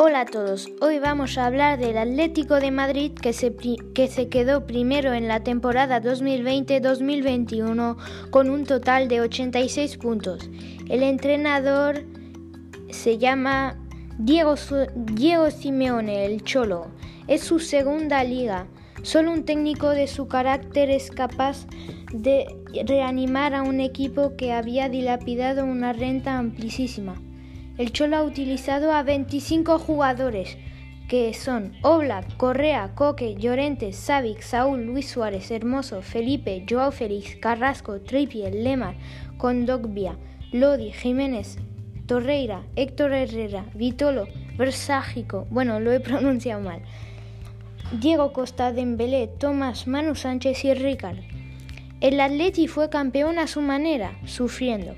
Hola a todos, hoy vamos a hablar del Atlético de Madrid que se, que se quedó primero en la temporada 2020-2021 con un total de 86 puntos. El entrenador se llama Diego, Diego Simeone, el Cholo. Es su segunda liga. Solo un técnico de su carácter es capaz de reanimar a un equipo que había dilapidado una renta amplísima. El Cholo ha utilizado a 25 jugadores, que son Oblak, Correa, Coque, Llorente, Savic, Saúl, Luis Suárez, Hermoso, Felipe, Joao Félix, Carrasco, Trippier, Lemar, Condogbia, Lodi, Jiménez, Torreira, Héctor Herrera, Vitolo, Verságico, bueno, lo he pronunciado mal, Diego Costa, Dembélé, Tomás, Manu Sánchez y Ricard. El Atleti fue campeón a su manera, sufriendo.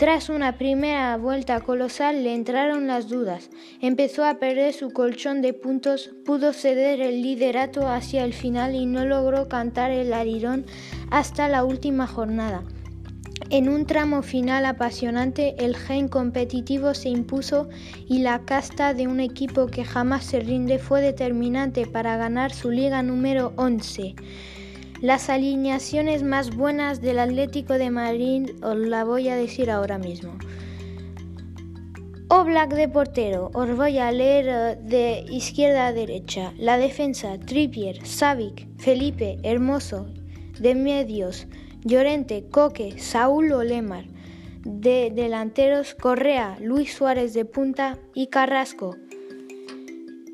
Tras una primera vuelta colosal le entraron las dudas. Empezó a perder su colchón de puntos, pudo ceder el liderato hacia el final y no logró cantar el arirón hasta la última jornada. En un tramo final apasionante, el gen competitivo se impuso y la casta de un equipo que jamás se rinde fue determinante para ganar su liga número 11. Las alineaciones más buenas del Atlético de Madrid os la voy a decir ahora mismo. Oblak de portero, os voy a leer eh, de izquierda a derecha. La defensa, Trippier, Savic, Felipe, Hermoso. De medios, Llorente, Coque, Saúl Olemar. De delanteros, Correa, Luis Suárez de punta y Carrasco.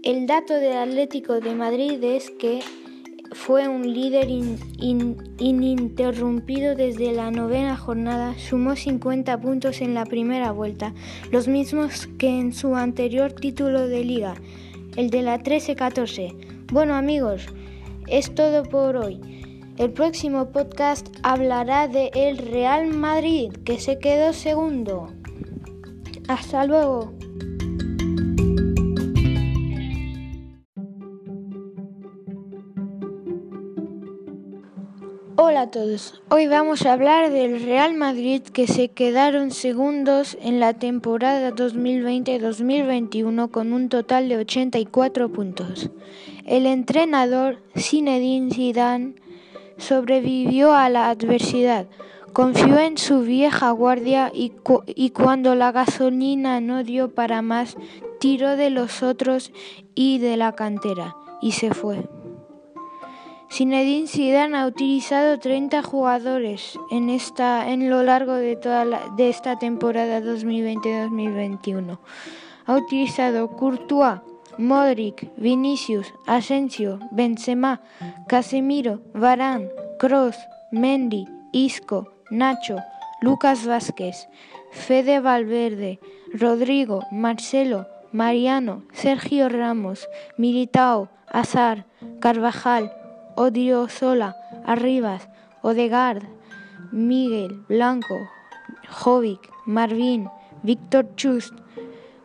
El dato del Atlético de Madrid es que fue un líder ininterrumpido desde la novena jornada, sumó 50 puntos en la primera vuelta, los mismos que en su anterior título de liga, el de la 13-14. Bueno amigos, es todo por hoy. El próximo podcast hablará de el Real Madrid, que se quedó segundo. Hasta luego. Hola a todos, hoy vamos a hablar del Real Madrid que se quedaron segundos en la temporada 2020-2021 con un total de 84 puntos. El entrenador Zinedine Zidane sobrevivió a la adversidad, confió en su vieja guardia y, y cuando la gasolina no dio para más, tiró de los otros y de la cantera y se fue. Zinedine Zidane ha utilizado 30 jugadores en, esta, en lo largo de toda de esta temporada 2020-2021. Ha utilizado Courtois, Modric, Vinicius, Asensio, Benzema, Casemiro, Varane, Kroos, Mendy, Isco, Nacho, Lucas Vázquez, Fede Valverde, Rodrigo, Marcelo, Mariano, Sergio Ramos, Militao, Azar, Carvajal, Odriozola, Arribas, Odegaard, Miguel, Blanco, Jovic, Marvin, Víctor Chust,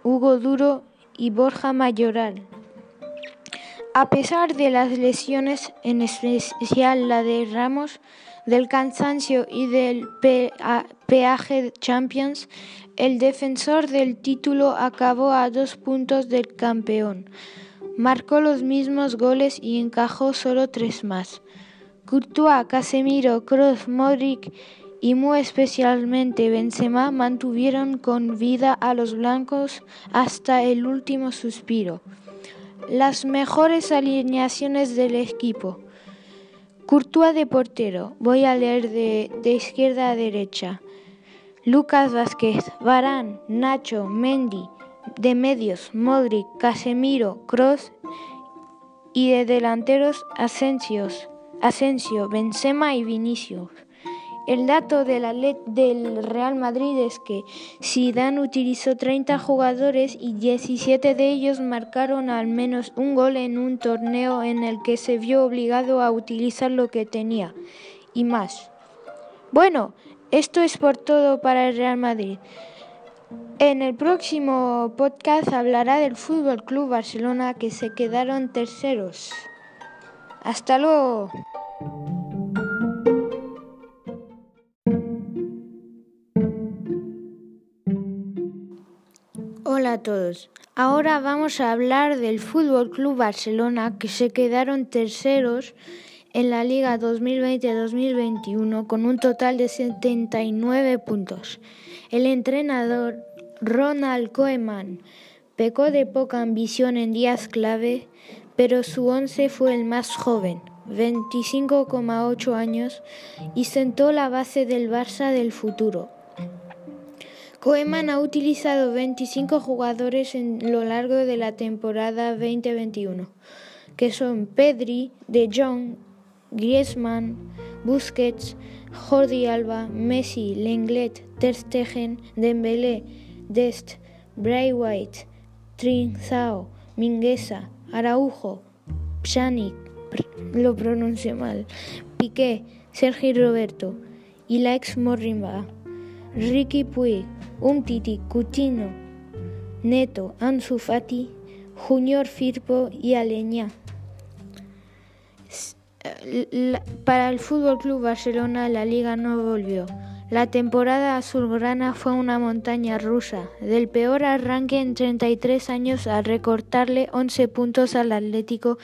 Hugo Duro y Borja Mayoral. A pesar de las lesiones, en especial la de Ramos, del cansancio y del peaje Champions, el defensor del título acabó a dos puntos del campeón. Marcó los mismos goles y encajó solo tres más. Courtois, Casemiro, Kroos, Modric y muy especialmente Benzema mantuvieron con vida a los blancos hasta el último suspiro. Las mejores alineaciones del equipo. Courtois de portero, voy a leer de, de izquierda a derecha. Lucas Vázquez, Varán, Nacho, Mendy, de medios Modric, Casemiro, Cross y de delanteros Asensios, Asensio, Benzema y Vinicius. El dato del Real Madrid es que Zidane utilizó 30 jugadores y 17 de ellos marcaron al menos un gol en un torneo en el que se vio obligado a utilizar lo que tenía y más. Bueno, esto es por todo para el Real Madrid. En el próximo podcast hablará del Fútbol Club Barcelona que se quedaron terceros. Hasta luego. Hola a todos. Ahora vamos a hablar del Fútbol Club Barcelona que se quedaron terceros en la Liga 2020-2021 con un total de 79 puntos. El entrenador Ronald Koeman pecó de poca ambición en días clave, pero su once fue el más joven, 25,8 años, y sentó la base del Barça del futuro. Koeman ha utilizado 25 jugadores en lo largo de la temporada 2021, que son Pedri, De Jong, Griezmann, Busquets, Jordi Alba, Messi, Lenglet, Ter Stegen, Dembélé, Dest, Bray White, Trinzao, Mingueza, Araujo, Pjanic, lo pronuncio mal, Piqué, Sergi Roberto, Ilaix Morrimba, Ricky Puig, Umtiti, Coutinho, Neto, Ansu Fati, Junior Firpo y Aleña. Para el Fútbol Club Barcelona la liga no volvió. La temporada azulgrana fue una montaña rusa, del peor arranque en 33 años a recortarle 11 puntos al Atlético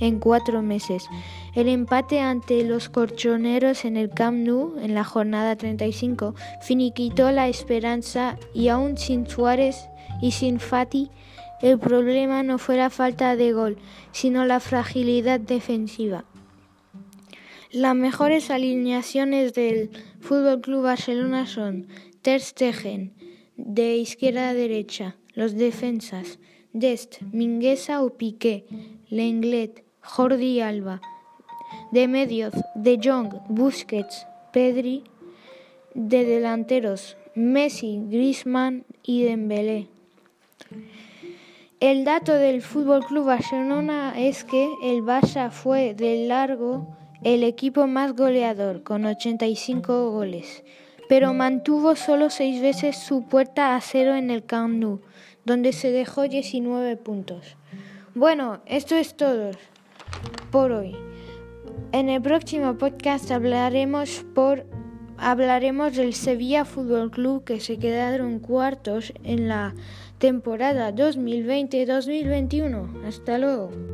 en cuatro meses. El empate ante los corchoneros en el Camp Nou en la jornada 35 finiquitó la esperanza y aún sin Suárez y sin Fati, el problema no fue la falta de gol, sino la fragilidad defensiva. Las mejores alineaciones del Fútbol Club Barcelona son Ter Stegen, de izquierda a derecha, los defensas Dest, Mingueza o Piqué, Lenglet, Jordi Alba, de medios De Jong, Busquets, Pedri, de delanteros Messi, Griezmann y Dembélé. El dato del Fútbol Club Barcelona es que el Barça fue de largo el equipo más goleador, con 85 goles, pero mantuvo solo seis veces su puerta a cero en el Camp Nou, donde se dejó 19 puntos. Bueno, esto es todo por hoy. En el próximo podcast hablaremos por hablaremos del Sevilla Fútbol Club que se quedaron cuartos en la temporada 2020-2021. Hasta luego.